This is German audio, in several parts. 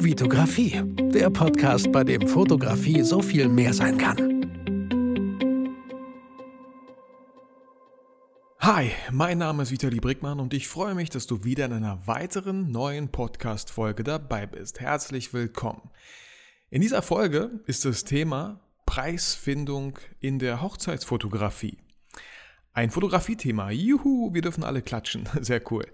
Vitografie, der Podcast, bei dem Fotografie so viel mehr sein kann. Hi, mein Name ist Vitali Brickmann und ich freue mich, dass du wieder in einer weiteren neuen Podcast-Folge dabei bist. Herzlich willkommen. In dieser Folge ist das Thema Preisfindung in der Hochzeitsfotografie. Ein Fotografiethema. Juhu, wir dürfen alle klatschen. Sehr cool.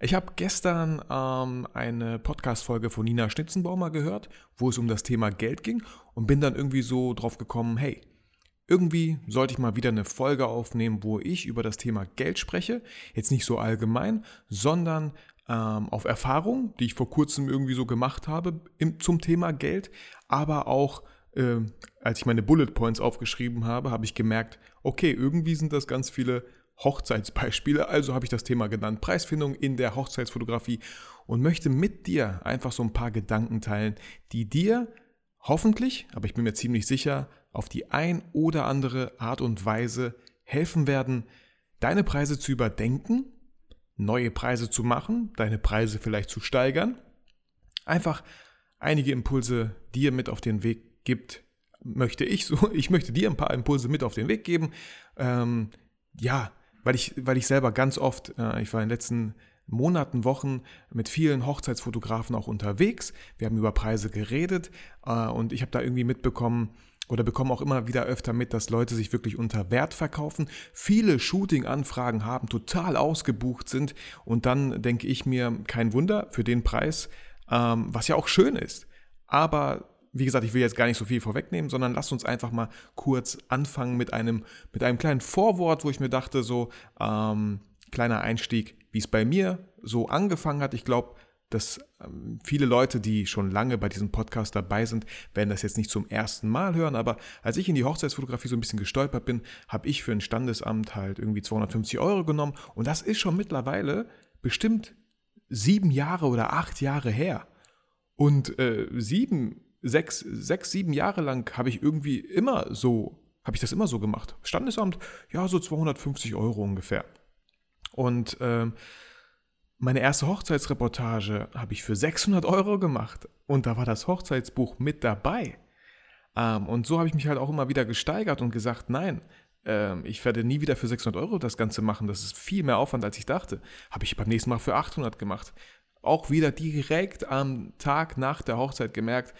Ich habe gestern ähm, eine Podcast-Folge von Nina Schnitzenbaumer gehört, wo es um das Thema Geld ging und bin dann irgendwie so drauf gekommen, hey, irgendwie sollte ich mal wieder eine Folge aufnehmen, wo ich über das Thema Geld spreche. Jetzt nicht so allgemein, sondern ähm, auf Erfahrungen, die ich vor kurzem irgendwie so gemacht habe im, zum Thema Geld, aber auch äh, als ich meine Bullet Points aufgeschrieben habe, habe ich gemerkt, okay, irgendwie sind das ganz viele Hochzeitsbeispiele. Also habe ich das Thema genannt, Preisfindung in der Hochzeitsfotografie und möchte mit dir einfach so ein paar Gedanken teilen, die dir hoffentlich, aber ich bin mir ziemlich sicher, auf die ein oder andere Art und Weise helfen werden, deine Preise zu überdenken, neue Preise zu machen, deine Preise vielleicht zu steigern. Einfach einige Impulse dir mit auf den Weg gibt, möchte ich so, ich möchte dir ein paar Impulse mit auf den Weg geben. Ähm, ja, weil ich, weil ich selber ganz oft, äh, ich war in den letzten Monaten, Wochen mit vielen Hochzeitsfotografen auch unterwegs. Wir haben über Preise geredet äh, und ich habe da irgendwie mitbekommen, oder bekomme auch immer wieder öfter mit, dass Leute sich wirklich unter Wert verkaufen, viele Shooting-Anfragen haben, total ausgebucht sind und dann denke ich mir, kein Wunder für den Preis, ähm, was ja auch schön ist. Aber wie gesagt, ich will jetzt gar nicht so viel vorwegnehmen, sondern lasst uns einfach mal kurz anfangen mit einem, mit einem kleinen Vorwort, wo ich mir dachte, so ähm, kleiner Einstieg, wie es bei mir so angefangen hat. Ich glaube, dass ähm, viele Leute, die schon lange bei diesem Podcast dabei sind, werden das jetzt nicht zum ersten Mal hören. Aber als ich in die Hochzeitsfotografie so ein bisschen gestolpert bin, habe ich für ein Standesamt halt irgendwie 250 Euro genommen. Und das ist schon mittlerweile bestimmt sieben Jahre oder acht Jahre her. Und äh, sieben sechs, sechs, sieben Jahre lang habe ich irgendwie immer so, habe ich das immer so gemacht. Standesamt, ja, so 250 Euro ungefähr. Und ähm, meine erste Hochzeitsreportage habe ich für 600 Euro gemacht. Und da war das Hochzeitsbuch mit dabei. Ähm, und so habe ich mich halt auch immer wieder gesteigert und gesagt, nein, ähm, ich werde nie wieder für 600 Euro das Ganze machen. Das ist viel mehr Aufwand, als ich dachte. Habe ich beim nächsten Mal für 800 gemacht. Auch wieder direkt am Tag nach der Hochzeit gemerkt,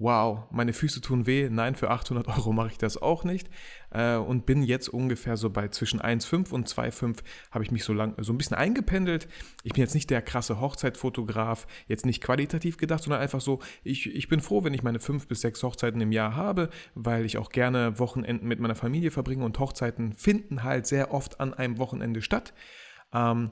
wow, meine Füße tun weh, nein, für 800 Euro mache ich das auch nicht. Äh, und bin jetzt ungefähr so bei zwischen 1,5 und 2,5 habe ich mich so lang, so ein bisschen eingependelt. Ich bin jetzt nicht der krasse Hochzeitfotograf, jetzt nicht qualitativ gedacht, sondern einfach so, ich, ich bin froh, wenn ich meine fünf bis sechs Hochzeiten im Jahr habe, weil ich auch gerne Wochenenden mit meiner Familie verbringe und Hochzeiten finden halt sehr oft an einem Wochenende statt. Ähm,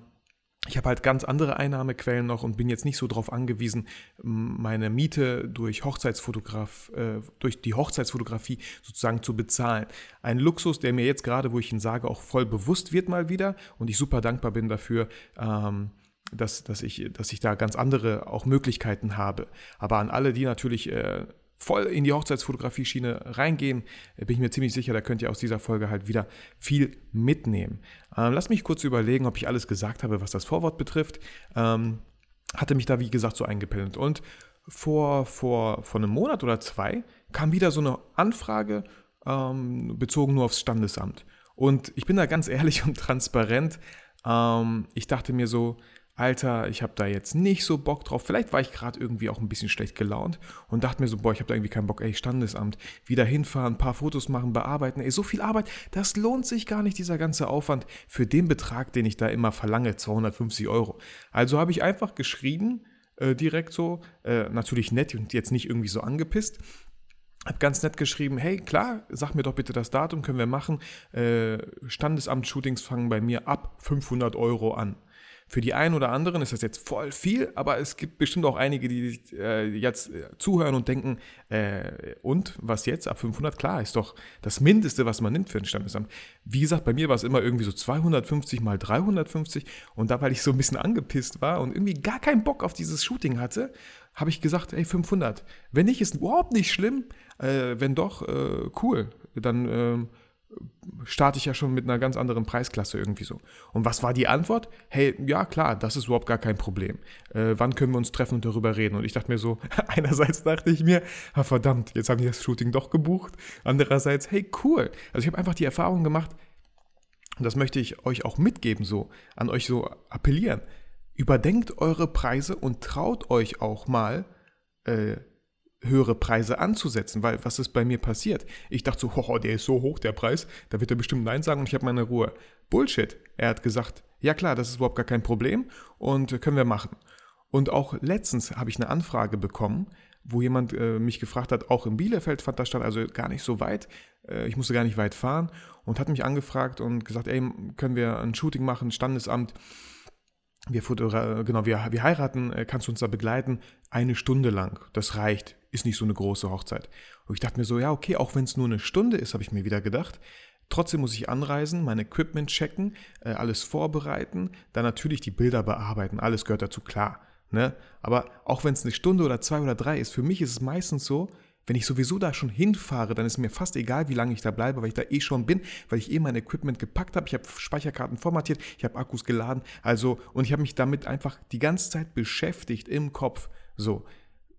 ich habe halt ganz andere Einnahmequellen noch und bin jetzt nicht so darauf angewiesen, meine Miete durch Hochzeitsfotograf, äh, durch die Hochzeitsfotografie sozusagen zu bezahlen. Ein Luxus, der mir jetzt gerade, wo ich ihn sage, auch voll bewusst wird mal wieder und ich super dankbar bin dafür, ähm, dass, dass, ich, dass ich da ganz andere auch Möglichkeiten habe. Aber an alle, die natürlich äh, voll in die Hochzeitsfotografie-Schiene reingehen, äh, bin ich mir ziemlich sicher, da könnt ihr aus dieser Folge halt wieder viel mitnehmen. Ähm, lass mich kurz überlegen, ob ich alles gesagt habe, was das Vorwort betrifft. Ähm, hatte mich da, wie gesagt, so eingependelt. Und vor, vor, vor einem Monat oder zwei kam wieder so eine Anfrage ähm, bezogen nur aufs Standesamt. Und ich bin da ganz ehrlich und transparent. Ähm, ich dachte mir so, Alter, ich habe da jetzt nicht so Bock drauf. Vielleicht war ich gerade irgendwie auch ein bisschen schlecht gelaunt und dachte mir so, boah, ich habe da irgendwie keinen Bock. Ey, Standesamt, wieder hinfahren, ein paar Fotos machen, bearbeiten. Ey, so viel Arbeit, das lohnt sich gar nicht, dieser ganze Aufwand für den Betrag, den ich da immer verlange, 250 Euro. Also habe ich einfach geschrieben, äh, direkt so, äh, natürlich nett und jetzt nicht irgendwie so angepisst. Hab ganz nett geschrieben, hey, klar, sag mir doch bitte das Datum, können wir machen. Äh, Standesamt-Shootings fangen bei mir ab 500 Euro an. Für die einen oder anderen ist das jetzt voll viel, aber es gibt bestimmt auch einige, die äh, jetzt äh, zuhören und denken, äh, und was jetzt? Ab 500? Klar, ist doch das Mindeste, was man nimmt für ein Standesamt. Wie gesagt, bei mir war es immer irgendwie so 250 mal 350 und da, weil ich so ein bisschen angepisst war und irgendwie gar keinen Bock auf dieses Shooting hatte, habe ich gesagt, ey, 500. Wenn nicht, ist überhaupt nicht schlimm. Äh, wenn doch, äh, cool. Dann ähm, starte ich ja schon mit einer ganz anderen Preisklasse irgendwie so. Und was war die Antwort? Hey, ja klar, das ist überhaupt gar kein Problem. Äh, wann können wir uns treffen und darüber reden? Und ich dachte mir so, einerseits dachte ich mir, ah, verdammt, jetzt haben die das Shooting doch gebucht. Andererseits, hey, cool. Also ich habe einfach die Erfahrung gemacht, und das möchte ich euch auch mitgeben, so, an euch so appellieren. Überdenkt eure Preise und traut euch auch mal, äh, höhere Preise anzusetzen, weil was ist bei mir passiert? Ich dachte so, hoho, der ist so hoch, der Preis, da wird er bestimmt Nein sagen und ich habe meine Ruhe. Bullshit. Er hat gesagt, ja klar, das ist überhaupt gar kein Problem und können wir machen. Und auch letztens habe ich eine Anfrage bekommen, wo jemand äh, mich gefragt hat, auch in Bielefeld fand das statt, also gar nicht so weit, äh, ich musste gar nicht weit fahren und hat mich angefragt und gesagt, ey, können wir ein Shooting machen, Standesamt, wir, genau, wir, wir heiraten, äh, kannst du uns da begleiten? Eine Stunde lang, das reicht, ist nicht so eine große Hochzeit. Und ich dachte mir so, ja, okay, auch wenn es nur eine Stunde ist, habe ich mir wieder gedacht. Trotzdem muss ich anreisen, mein Equipment checken, äh, alles vorbereiten, dann natürlich die Bilder bearbeiten, alles gehört dazu, klar. Ne? Aber auch wenn es eine Stunde oder zwei oder drei ist, für mich ist es meistens so, wenn ich sowieso da schon hinfahre, dann ist mir fast egal, wie lange ich da bleibe, weil ich da eh schon bin, weil ich eh mein Equipment gepackt habe. Ich habe Speicherkarten formatiert, ich habe Akkus geladen. Also, und ich habe mich damit einfach die ganze Zeit beschäftigt im Kopf. So,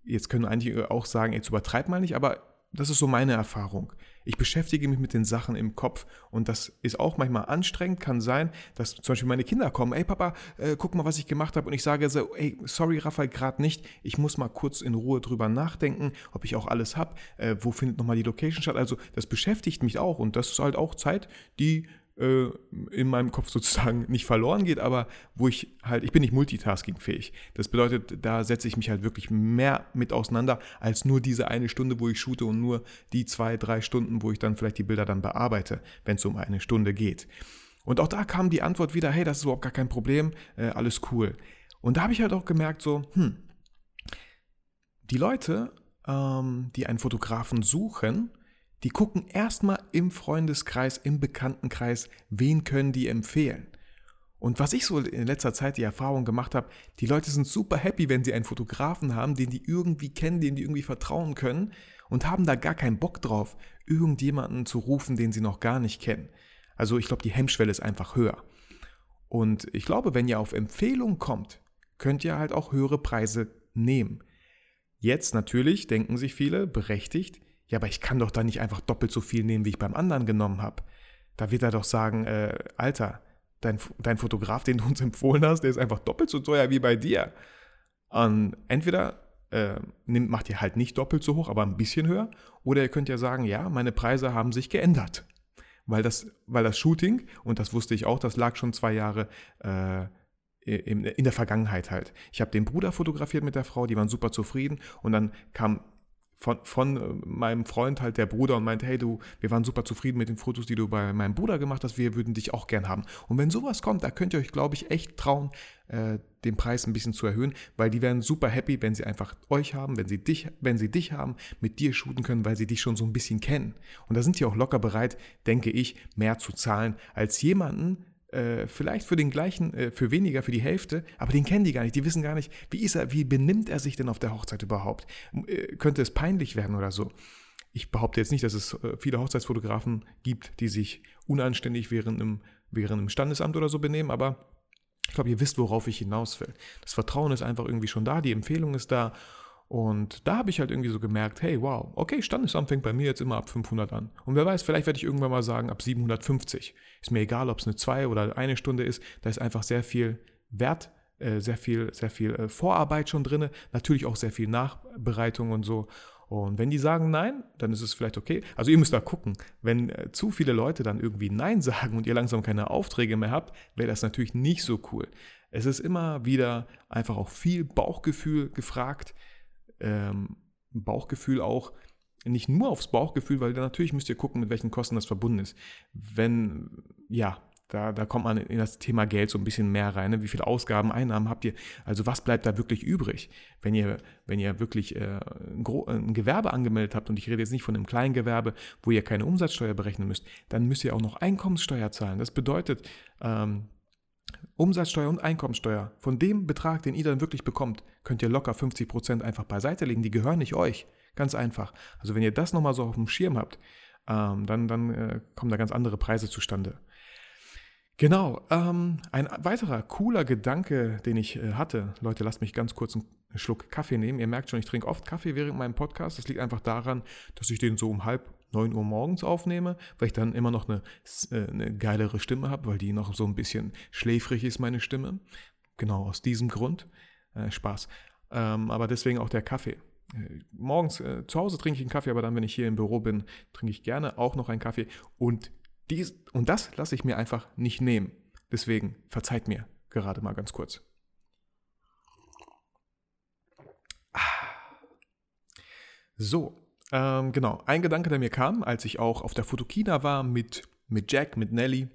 jetzt können einige auch sagen, jetzt übertreib mal nicht, aber das ist so meine Erfahrung. Ich beschäftige mich mit den Sachen im Kopf und das ist auch manchmal anstrengend. Kann sein, dass zum Beispiel meine Kinder kommen, ey Papa, äh, guck mal, was ich gemacht habe und ich sage so, ey, sorry Raphael, gerade nicht. Ich muss mal kurz in Ruhe drüber nachdenken, ob ich auch alles habe, äh, wo findet nochmal die Location statt. Also das beschäftigt mich auch und das ist halt auch Zeit, die äh, in meinem Kopf sozusagen nicht verloren geht, aber wo ich halt, ich bin nicht multitaskingfähig. Das bedeutet, da setze ich mich halt wirklich mehr mit auseinander als nur diese eine Stunde, wo ich shoote und nur die zwei, drei Stunden, wo ich dann vielleicht die Bilder dann bearbeite, wenn es um eine Stunde geht. Und auch da kam die Antwort wieder, hey, das ist überhaupt gar kein Problem, äh, alles cool. Und da habe ich halt auch gemerkt, so, hm, die Leute, ähm, die einen Fotografen suchen, die gucken erstmal im Freundeskreis, im Bekanntenkreis, wen können die empfehlen. Und was ich so in letzter Zeit die Erfahrung gemacht habe, die Leute sind super happy, wenn sie einen Fotografen haben, den die irgendwie kennen, den die irgendwie vertrauen können und haben da gar keinen Bock drauf, irgendjemanden zu rufen, den sie noch gar nicht kennen. Also ich glaube, die Hemmschwelle ist einfach höher. Und ich glaube, wenn ihr auf Empfehlung kommt, könnt ihr halt auch höhere Preise nehmen. Jetzt natürlich denken sich viele, berechtigt, ja, aber ich kann doch da nicht einfach doppelt so viel nehmen, wie ich beim anderen genommen habe. Da wird er doch sagen, äh, Alter, dein, dein Fotograf, den du uns empfohlen hast, der ist einfach doppelt so teuer wie bei dir. Und entweder äh, nimmt, macht ihr halt nicht doppelt so hoch, aber ein bisschen höher, oder ihr könnt ja sagen, ja, meine Preise haben sich geändert. Weil das, weil das Shooting, und das wusste ich auch, das lag schon zwei Jahre äh, in, in der Vergangenheit halt. Ich habe den Bruder fotografiert mit der Frau, die waren super zufrieden und dann kam von, von äh, meinem Freund halt der Bruder und meinte, hey du, wir waren super zufrieden mit den Fotos, die du bei meinem Bruder gemacht hast, wir würden dich auch gern haben. Und wenn sowas kommt, da könnt ihr euch, glaube ich, echt trauen, äh, den Preis ein bisschen zu erhöhen, weil die werden super happy, wenn sie einfach euch haben, wenn sie dich, wenn sie dich haben, mit dir shooten können, weil sie dich schon so ein bisschen kennen. Und da sind die auch locker bereit, denke ich, mehr zu zahlen als jemanden, äh, vielleicht für den gleichen, äh, für weniger, für die Hälfte, aber den kennen die gar nicht. Die wissen gar nicht, wie ist er, wie benimmt er sich denn auf der Hochzeit überhaupt? Äh, könnte es peinlich werden oder so? Ich behaupte jetzt nicht, dass es äh, viele Hochzeitsfotografen gibt, die sich unanständig während im, während im Standesamt oder so benehmen, aber ich glaube, ihr wisst, worauf ich hinaus will. Das Vertrauen ist einfach irgendwie schon da, die Empfehlung ist da und da habe ich halt irgendwie so gemerkt, hey, wow, okay, Standesamt fängt bei mir jetzt immer ab 500 an. Und wer weiß, vielleicht werde ich irgendwann mal sagen, ab 750. Ist mir egal, ob es eine zwei oder eine Stunde ist. Da ist einfach sehr viel Wert, äh, sehr viel, sehr viel äh, Vorarbeit schon drin. Natürlich auch sehr viel Nachbereitung und so. Und wenn die sagen Nein, dann ist es vielleicht okay. Also ihr müsst da gucken. Wenn äh, zu viele Leute dann irgendwie Nein sagen und ihr langsam keine Aufträge mehr habt, wäre das natürlich nicht so cool. Es ist immer wieder einfach auch viel Bauchgefühl gefragt ähm, Bauchgefühl auch nicht nur aufs Bauchgefühl, weil natürlich müsst ihr gucken, mit welchen Kosten das verbunden ist. Wenn, ja, da, da kommt man in das Thema Geld so ein bisschen mehr rein. Ne? Wie viele Ausgaben, Einnahmen habt ihr? Also was bleibt da wirklich übrig? Wenn ihr, wenn ihr wirklich äh, ein, ein, Gewerbe angemeldet habt, und ich rede jetzt nicht von einem kleinen Gewerbe, wo ihr keine Umsatzsteuer berechnen müsst, dann müsst ihr auch noch Einkommenssteuer zahlen. Das bedeutet, ähm, Umsatzsteuer und Einkommensteuer, von dem Betrag, den ihr dann wirklich bekommt, könnt ihr locker 50% einfach beiseite legen. Die gehören nicht euch. Ganz einfach. Also wenn ihr das nochmal so auf dem Schirm habt, ähm, dann, dann äh, kommen da ganz andere Preise zustande. Genau, ähm, ein weiterer cooler Gedanke, den ich äh, hatte, Leute, lasst mich ganz kurz einen Schluck Kaffee nehmen. Ihr merkt schon, ich trinke oft Kaffee während meinem Podcast. Das liegt einfach daran, dass ich den so um halb neun Uhr morgens aufnehme, weil ich dann immer noch eine, äh, eine geilere Stimme habe, weil die noch so ein bisschen schläfrig ist, meine Stimme. Genau aus diesem Grund. Äh, Spaß. Ähm, aber deswegen auch der Kaffee. Äh, morgens äh, zu Hause trinke ich einen Kaffee, aber dann, wenn ich hier im Büro bin, trinke ich gerne auch noch einen Kaffee. Und, dies, und das lasse ich mir einfach nicht nehmen. Deswegen verzeiht mir gerade mal ganz kurz. Ah. So, ähm, genau. Ein Gedanke, der mir kam, als ich auch auf der Fotokina war mit, mit Jack, mit Nelly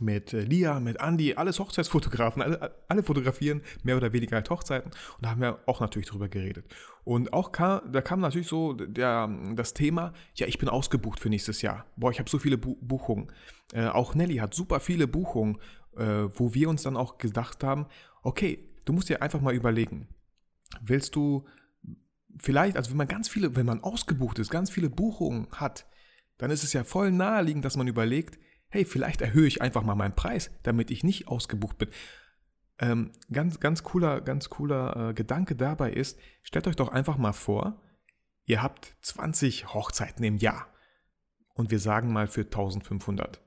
mit äh, Lia, mit Andy, alles Hochzeitsfotografen, alle, alle fotografieren mehr oder weniger halt Hochzeiten und da haben wir auch natürlich drüber geredet. Und auch kam, da kam natürlich so der, das Thema, ja, ich bin ausgebucht für nächstes Jahr. Boah, ich habe so viele Bu Buchungen. Äh, auch Nelly hat super viele Buchungen, äh, wo wir uns dann auch gedacht haben, okay, du musst dir einfach mal überlegen, willst du vielleicht, also wenn man ganz viele, wenn man ausgebucht ist, ganz viele Buchungen hat, dann ist es ja voll naheliegend, dass man überlegt, hey, vielleicht erhöhe ich einfach mal meinen Preis, damit ich nicht ausgebucht bin. Ähm, ganz, ganz cooler, ganz cooler äh, Gedanke dabei ist, stellt euch doch einfach mal vor, ihr habt 20 Hochzeiten im Jahr und wir sagen mal für 1500.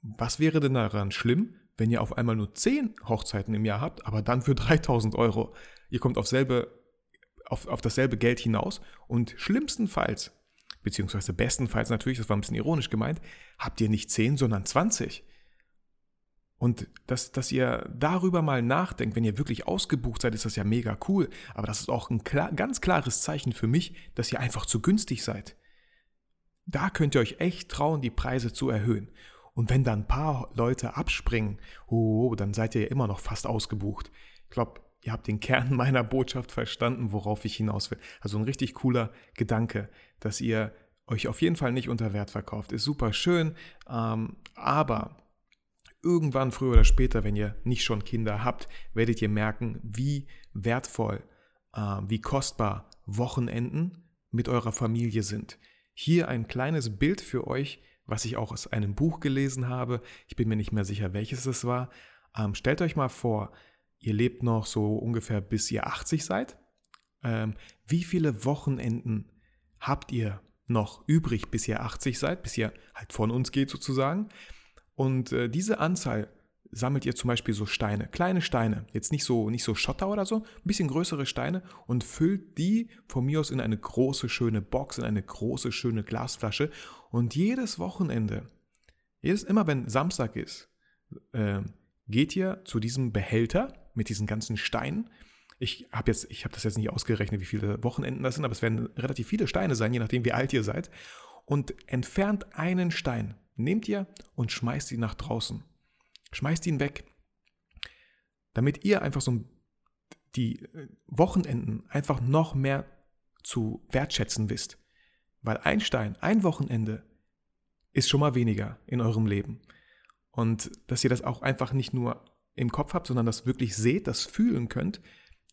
Was wäre denn daran schlimm, wenn ihr auf einmal nur 10 Hochzeiten im Jahr habt, aber dann für 3000 Euro? Ihr kommt auf, selbe, auf, auf dasselbe Geld hinaus und schlimmstenfalls beziehungsweise bestenfalls natürlich, das war ein bisschen ironisch gemeint, habt ihr nicht 10, sondern 20. Und dass, dass ihr darüber mal nachdenkt, wenn ihr wirklich ausgebucht seid, ist das ja mega cool. Aber das ist auch ein klar, ganz klares Zeichen für mich, dass ihr einfach zu günstig seid. Da könnt ihr euch echt trauen, die Preise zu erhöhen. Und wenn dann ein paar Leute abspringen, oh, dann seid ihr ja immer noch fast ausgebucht. Ich glaube, ihr habt den Kern meiner Botschaft verstanden, worauf ich hinaus will. Also ein richtig cooler Gedanke dass ihr euch auf jeden Fall nicht unter Wert verkauft. Ist super schön, ähm, aber irgendwann früher oder später, wenn ihr nicht schon Kinder habt, werdet ihr merken, wie wertvoll, äh, wie kostbar Wochenenden mit eurer Familie sind. Hier ein kleines Bild für euch, was ich auch aus einem Buch gelesen habe. Ich bin mir nicht mehr sicher, welches es war. Ähm, stellt euch mal vor, ihr lebt noch so ungefähr bis ihr 80 seid. Ähm, wie viele Wochenenden habt ihr noch übrig, bis ihr 80 seid, bis ihr halt von uns geht sozusagen. Und äh, diese Anzahl sammelt ihr zum Beispiel so Steine, kleine Steine, jetzt nicht so, nicht so Schotter oder so, ein bisschen größere Steine und füllt die von mir aus in eine große, schöne Box, in eine große, schöne Glasflasche. Und jedes Wochenende, jedes, immer wenn Samstag ist, äh, geht ihr zu diesem Behälter mit diesen ganzen Steinen ich habe jetzt, ich habe das jetzt nicht ausgerechnet, wie viele Wochenenden das sind, aber es werden relativ viele Steine sein, je nachdem, wie alt ihr seid. Und entfernt einen Stein, nehmt ihr und schmeißt ihn nach draußen. Schmeißt ihn weg. Damit ihr einfach so die äh, Wochenenden einfach noch mehr zu wertschätzen wisst. Weil ein Stein, ein Wochenende ist schon mal weniger in eurem Leben. Und dass ihr das auch einfach nicht nur im Kopf habt, sondern das wirklich seht, das fühlen könnt,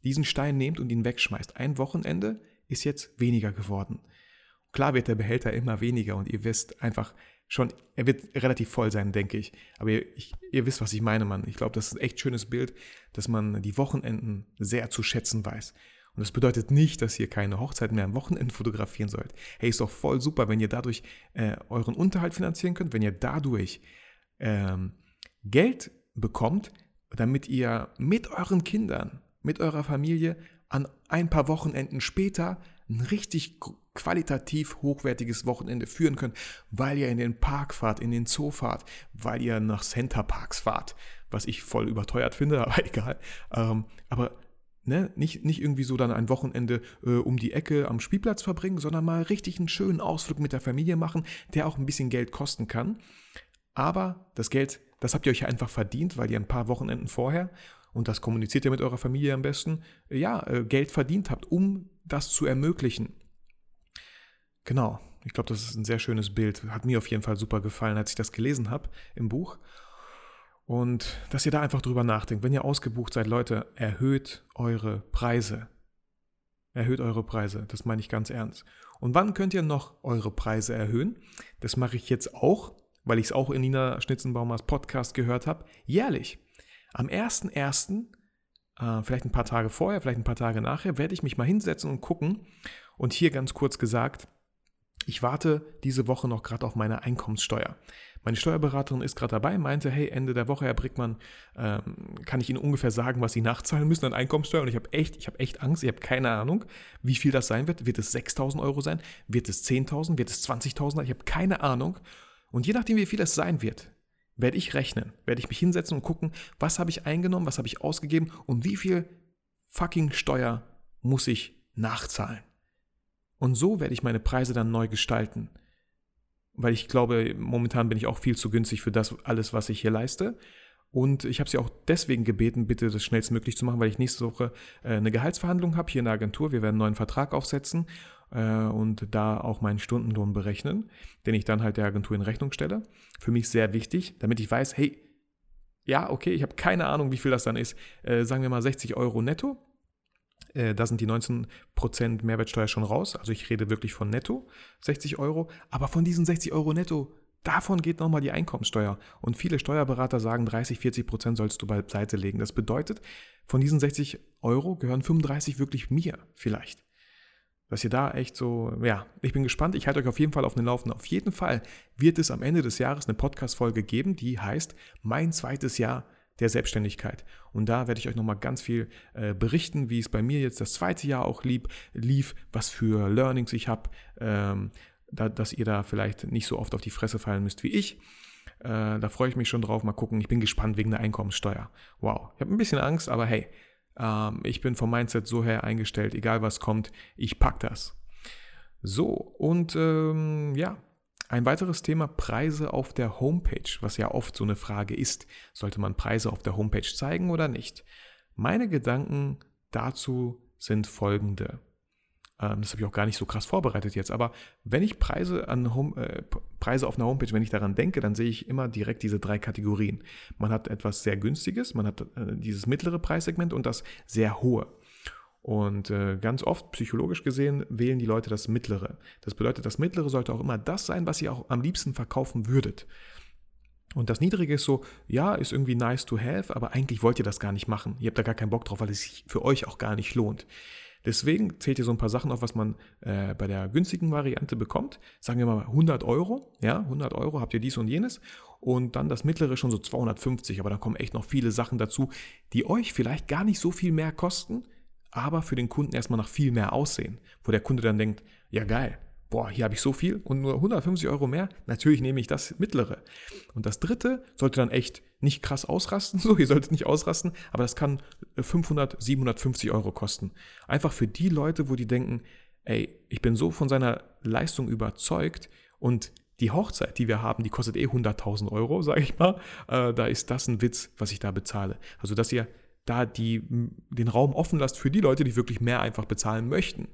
diesen Stein nehmt und ihn wegschmeißt. Ein Wochenende ist jetzt weniger geworden. Klar wird der Behälter immer weniger und ihr wisst einfach schon, er wird relativ voll sein, denke ich. Aber ihr, ich, ihr wisst, was ich meine, Mann. Ich glaube, das ist ein echt schönes Bild, dass man die Wochenenden sehr zu schätzen weiß. Und das bedeutet nicht, dass ihr keine Hochzeit mehr am Wochenende fotografieren sollt. Hey, ist doch voll super, wenn ihr dadurch äh, euren Unterhalt finanzieren könnt, wenn ihr dadurch ähm, Geld bekommt, damit ihr mit euren Kindern mit eurer Familie an ein paar Wochenenden später ein richtig qualitativ hochwertiges Wochenende führen könnt, weil ihr in den Park fahrt, in den Zoo fahrt, weil ihr nach Center Parks fahrt, was ich voll überteuert finde, aber egal. Ähm, aber ne, nicht, nicht irgendwie so dann ein Wochenende äh, um die Ecke am Spielplatz verbringen, sondern mal richtig einen schönen Ausflug mit der Familie machen, der auch ein bisschen Geld kosten kann. Aber das Geld, das habt ihr euch einfach verdient, weil ihr ein paar Wochenenden vorher und das kommuniziert ihr mit eurer Familie am besten, ja, äh, Geld verdient habt, um das zu ermöglichen. Genau, ich glaube, das ist ein sehr schönes Bild. Hat mir auf jeden Fall super gefallen, als ich das gelesen habe im Buch. Und dass ihr da einfach drüber nachdenkt. Wenn ihr ausgebucht seid, Leute, erhöht eure Preise. Erhöht eure Preise, das meine ich ganz ernst. Und wann könnt ihr noch eure Preise erhöhen? Das mache ich jetzt auch, weil ich es auch in Nina Schnitzenbaumers Podcast gehört habe, jährlich. Am 1.1., äh, vielleicht ein paar Tage vorher, vielleicht ein paar Tage nachher, werde ich mich mal hinsetzen und gucken. Und hier ganz kurz gesagt, ich warte diese Woche noch gerade auf meine Einkommenssteuer. Meine Steuerberaterin ist gerade dabei, meinte, hey, Ende der Woche, Herr Brickmann, ähm, kann ich Ihnen ungefähr sagen, was Sie nachzahlen müssen an Einkommenssteuer? Und ich habe echt, ich habe echt Angst, ich habe keine Ahnung, wie viel das sein wird. Wird es 6.000 Euro sein? Wird es 10.000? Wird es 20.000? Ich habe keine Ahnung. Und je nachdem, wie viel es sein wird, werde ich rechnen, werde ich mich hinsetzen und gucken, was habe ich eingenommen, was habe ich ausgegeben und wie viel fucking Steuer muss ich nachzahlen. Und so werde ich meine Preise dann neu gestalten. Weil ich glaube, momentan bin ich auch viel zu günstig für das alles, was ich hier leiste. Und ich habe sie auch deswegen gebeten, bitte das schnellstmöglich zu machen, weil ich nächste Woche äh, eine Gehaltsverhandlung habe hier in der Agentur. Wir werden einen neuen Vertrag aufsetzen äh, und da auch meinen Stundenlohn berechnen, den ich dann halt der Agentur in Rechnung stelle. Für mich sehr wichtig, damit ich weiß, hey, ja, okay, ich habe keine Ahnung, wie viel das dann ist. Äh, sagen wir mal 60 Euro netto. Da sind die 19% Mehrwertsteuer schon raus. Also ich rede wirklich von netto 60 Euro. Aber von diesen 60 Euro netto, davon geht nochmal die Einkommenssteuer. Und viele Steuerberater sagen, 30, 40 Prozent sollst du beiseite legen. Das bedeutet, von diesen 60 Euro gehören 35 wirklich mir vielleicht dass ihr da echt so, ja, ich bin gespannt. Ich halte euch auf jeden Fall auf den Laufenden. Auf jeden Fall wird es am Ende des Jahres eine Podcast-Folge geben, die heißt Mein zweites Jahr der Selbstständigkeit. Und da werde ich euch nochmal ganz viel äh, berichten, wie es bei mir jetzt das zweite Jahr auch lieb, lief, was für Learnings ich habe, ähm, da, dass ihr da vielleicht nicht so oft auf die Fresse fallen müsst wie ich. Äh, da freue ich mich schon drauf. Mal gucken. Ich bin gespannt wegen der Einkommenssteuer. Wow. Ich habe ein bisschen Angst, aber hey, ähm, ich bin vom Mindset so her eingestellt, egal was kommt, ich pack das. So, und ähm, ja, ein weiteres Thema Preise auf der Homepage, was ja oft so eine Frage ist. Sollte man Preise auf der Homepage zeigen oder nicht? Meine Gedanken dazu sind folgende. Ähm, das habe ich auch gar nicht so krass vorbereitet jetzt. Aber wenn ich Preise, an Home, äh, Preise auf einer Homepage, wenn ich daran denke, dann sehe ich immer direkt diese drei Kategorien. Man hat etwas sehr günstiges, man hat äh, dieses mittlere Preissegment und das sehr hohe. Und äh, ganz oft, psychologisch gesehen, wählen die Leute das mittlere. Das bedeutet, das mittlere sollte auch immer das sein, was ihr auch am liebsten verkaufen würdet. Und das Niedrige ist so, ja, ist irgendwie nice to have, aber eigentlich wollt ihr das gar nicht machen. Ihr habt da gar keinen Bock drauf, weil es sich für euch auch gar nicht lohnt. Deswegen zählt ihr so ein paar Sachen auf, was man äh, bei der günstigen Variante bekommt. Sagen wir mal 100 Euro. Ja, 100 Euro habt ihr dies und jenes. Und dann das mittlere schon so 250. Aber da kommen echt noch viele Sachen dazu, die euch vielleicht gar nicht so viel mehr kosten, aber für den Kunden erstmal nach viel mehr aussehen. Wo der Kunde dann denkt, ja geil, boah, hier habe ich so viel und nur 150 Euro mehr, natürlich nehme ich das mittlere. Und das dritte sollte dann echt nicht krass ausrasten, so, ihr solltet nicht ausrasten, aber das kann 500, 750 Euro kosten. Einfach für die Leute, wo die denken, ey, ich bin so von seiner Leistung überzeugt und die Hochzeit, die wir haben, die kostet eh 100.000 Euro, sage ich mal. Äh, da ist das ein Witz, was ich da bezahle. Also, dass ihr da die, den Raum offen lasst für die Leute, die wirklich mehr einfach bezahlen möchten.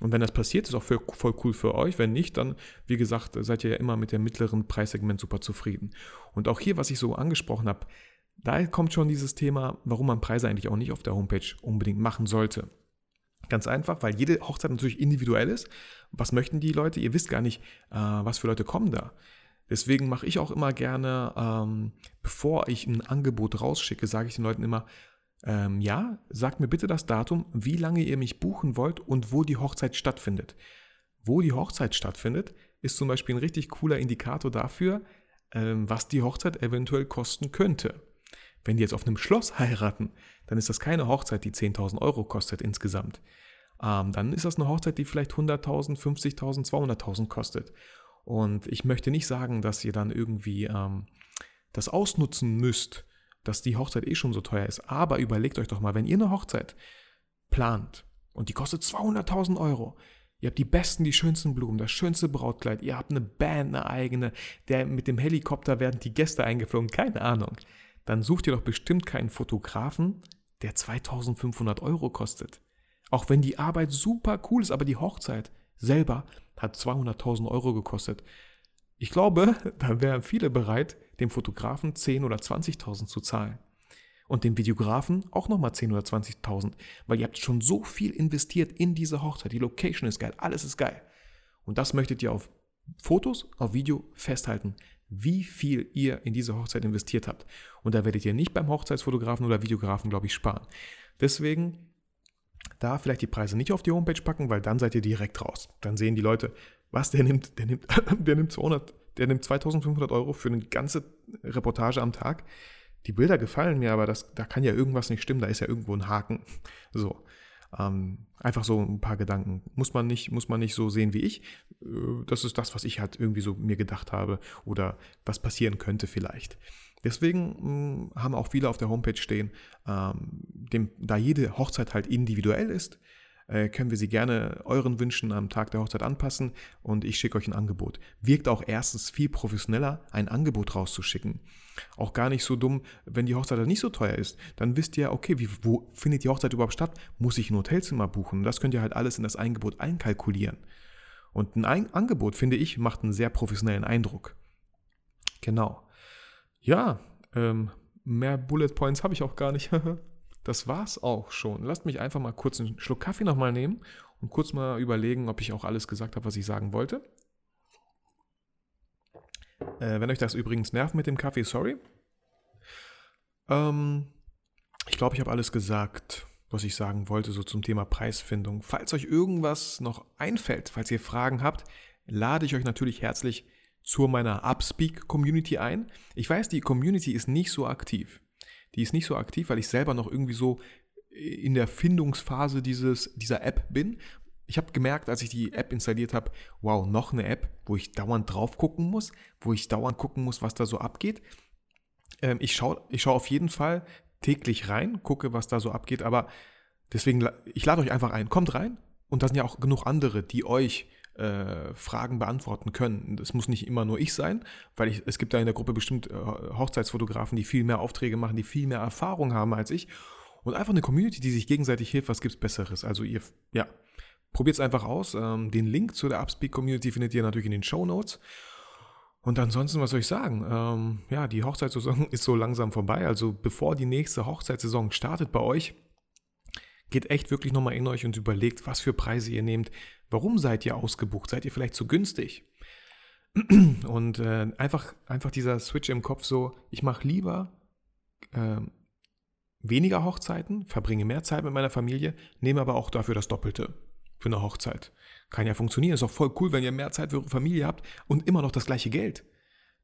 Und wenn das passiert, ist auch voll cool für euch. Wenn nicht, dann, wie gesagt, seid ihr ja immer mit dem mittleren Preissegment super zufrieden. Und auch hier, was ich so angesprochen habe, da kommt schon dieses Thema, warum man Preise eigentlich auch nicht auf der Homepage unbedingt machen sollte. Ganz einfach, weil jede Hochzeit natürlich individuell ist. Was möchten die Leute? Ihr wisst gar nicht, äh, was für Leute kommen da. Deswegen mache ich auch immer gerne, ähm, bevor ich ein Angebot rausschicke, sage ich den Leuten immer, ähm, ja, sagt mir bitte das Datum, wie lange ihr mich buchen wollt und wo die Hochzeit stattfindet. Wo die Hochzeit stattfindet, ist zum Beispiel ein richtig cooler Indikator dafür, ähm, was die Hochzeit eventuell kosten könnte. Wenn die jetzt auf einem Schloss heiraten, dann ist das keine Hochzeit, die 10.000 Euro kostet insgesamt. Ähm, dann ist das eine Hochzeit, die vielleicht 100.000, 50.000, 200.000 kostet. Und ich möchte nicht sagen, dass ihr dann irgendwie ähm, das ausnutzen müsst, dass die Hochzeit eh schon so teuer ist. Aber überlegt euch doch mal, wenn ihr eine Hochzeit plant und die kostet 200.000 Euro, ihr habt die besten, die schönsten Blumen, das schönste Brautkleid, ihr habt eine Band, eine eigene, der mit dem Helikopter werden die Gäste eingeflogen, keine Ahnung. Dann sucht ihr doch bestimmt keinen Fotografen, der 2500 Euro kostet. Auch wenn die Arbeit super cool ist, aber die Hochzeit selber hat 200.000 Euro gekostet. Ich glaube, da wären viele bereit, dem Fotografen 10.000 oder 20.000 zu zahlen. Und den Videografen auch nochmal 10.000 oder 20.000, weil ihr habt schon so viel investiert in diese Hochzeit. Die Location ist geil, alles ist geil. Und das möchtet ihr auf Fotos, auf Video festhalten, wie viel ihr in diese Hochzeit investiert habt. Und da werdet ihr nicht beim Hochzeitsfotografen oder Videografen, glaube ich, sparen. Deswegen da vielleicht die Preise nicht auf die Homepage packen, weil dann seid ihr direkt raus. Dann sehen die Leute, was der nimmt, der nimmt, der nimmt 200, der nimmt 2500 Euro für eine ganze Reportage am Tag. Die Bilder gefallen mir, aber das, da kann ja irgendwas nicht stimmen, da ist ja irgendwo ein Haken. So. Ähm, einfach so ein paar Gedanken. Muss man, nicht, muss man nicht so sehen wie ich. Äh, das ist das, was ich halt irgendwie so mir gedacht habe oder was passieren könnte vielleicht. Deswegen mh, hm, haben auch viele auf der Homepage stehen, ähm, dem, da jede Hochzeit halt individuell ist, äh, können wir sie gerne euren Wünschen am Tag der Hochzeit anpassen und ich schicke euch ein Angebot. Wirkt auch erstens viel professioneller, ein Angebot rauszuschicken. Auch gar nicht so dumm, wenn die Hochzeit nicht so teuer ist. Dann wisst ihr, okay, wie, wo findet die Hochzeit überhaupt statt? Muss ich ein Hotelzimmer buchen? Das könnt ihr halt alles in das Angebot einkalkulieren. Und ein ein Angebot, finde ich, macht einen sehr professionellen Eindruck. Genau. Ja, ähm, mehr Bullet Points habe ich auch gar nicht. das war's auch schon. Lasst mich einfach mal kurz einen Schluck Kaffee nochmal nehmen und kurz mal überlegen, ob ich auch alles gesagt habe, was ich sagen wollte. Äh, wenn euch das übrigens nervt mit dem Kaffee, sorry. Ähm, ich glaube, ich habe alles gesagt, was ich sagen wollte, so zum Thema Preisfindung. Falls euch irgendwas noch einfällt, falls ihr Fragen habt, lade ich euch natürlich herzlich zu meiner Upspeak-Community ein. Ich weiß, die Community ist nicht so aktiv. Die ist nicht so aktiv, weil ich selber noch irgendwie so in der Findungsphase dieses, dieser App bin. Ich habe gemerkt, als ich die App installiert habe, wow, noch eine App, wo ich dauernd drauf gucken muss, wo ich dauernd gucken muss, was da so abgeht. Ähm, ich schaue ich schau auf jeden Fall täglich rein, gucke, was da so abgeht, aber deswegen, ich lade euch einfach ein, kommt rein und da sind ja auch genug andere, die euch äh, Fragen beantworten können. Das muss nicht immer nur ich sein, weil ich, es gibt da in der Gruppe bestimmt äh, Hochzeitsfotografen, die viel mehr Aufträge machen, die viel mehr Erfahrung haben als ich. Und einfach eine Community, die sich gegenseitig hilft, was gibt's Besseres? Also ihr, ja, probiert es einfach aus. Ähm, den Link zu der Upspeak Community findet ihr natürlich in den Show Notes. Und ansonsten, was soll ich sagen? Ähm, ja, die Hochzeitssaison ist so langsam vorbei. Also bevor die nächste Hochzeitssaison startet bei euch, geht echt wirklich nochmal in euch und überlegt, was für Preise ihr nehmt. Warum seid ihr ausgebucht? Seid ihr vielleicht zu günstig? Und äh, einfach, einfach dieser Switch im Kopf so, ich mache lieber äh, weniger Hochzeiten, verbringe mehr Zeit mit meiner Familie, nehme aber auch dafür das Doppelte für eine Hochzeit. Kann ja funktionieren. Ist auch voll cool, wenn ihr mehr Zeit für eure Familie habt und immer noch das gleiche Geld.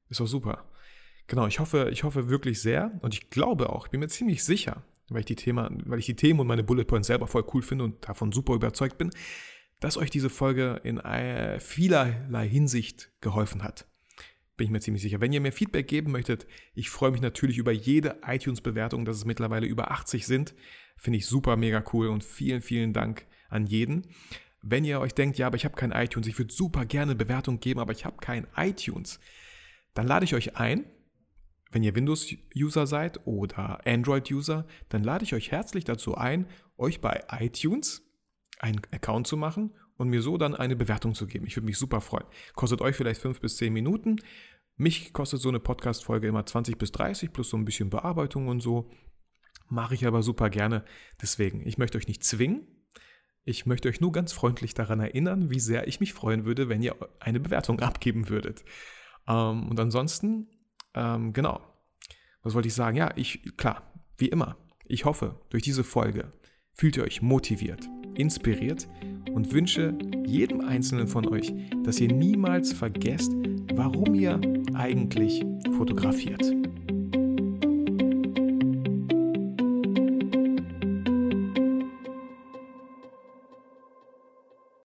Ist doch super. Genau, ich hoffe, ich hoffe wirklich sehr und ich glaube auch, ich bin mir ziemlich sicher, weil ich die Thema, weil ich die Themen und meine Bullet Points selber voll cool finde und davon super überzeugt bin, dass euch diese Folge in vielerlei Hinsicht geholfen hat. Bin ich mir ziemlich sicher. Wenn ihr mir Feedback geben möchtet, ich freue mich natürlich über jede iTunes-Bewertung, dass es mittlerweile über 80 sind. Finde ich super, mega cool und vielen, vielen Dank an jeden. Wenn ihr euch denkt, ja, aber ich habe kein iTunes, ich würde super gerne Bewertung geben, aber ich habe kein iTunes, dann lade ich euch ein, wenn ihr Windows-User seid oder Android-User, dann lade ich euch herzlich dazu ein, euch bei iTunes einen Account zu machen und mir so dann eine Bewertung zu geben. Ich würde mich super freuen. Kostet euch vielleicht fünf bis zehn Minuten. Mich kostet so eine Podcast-Folge immer 20 bis 30 plus so ein bisschen Bearbeitung und so. Mache ich aber super gerne. Deswegen, ich möchte euch nicht zwingen. Ich möchte euch nur ganz freundlich daran erinnern, wie sehr ich mich freuen würde, wenn ihr eine Bewertung abgeben würdet. Ähm, und ansonsten, ähm, genau. Was wollte ich sagen? Ja, ich, klar, wie immer. Ich hoffe, durch diese Folge fühlt ihr euch motiviert inspiriert und wünsche jedem Einzelnen von euch, dass ihr niemals vergesst, warum ihr eigentlich fotografiert.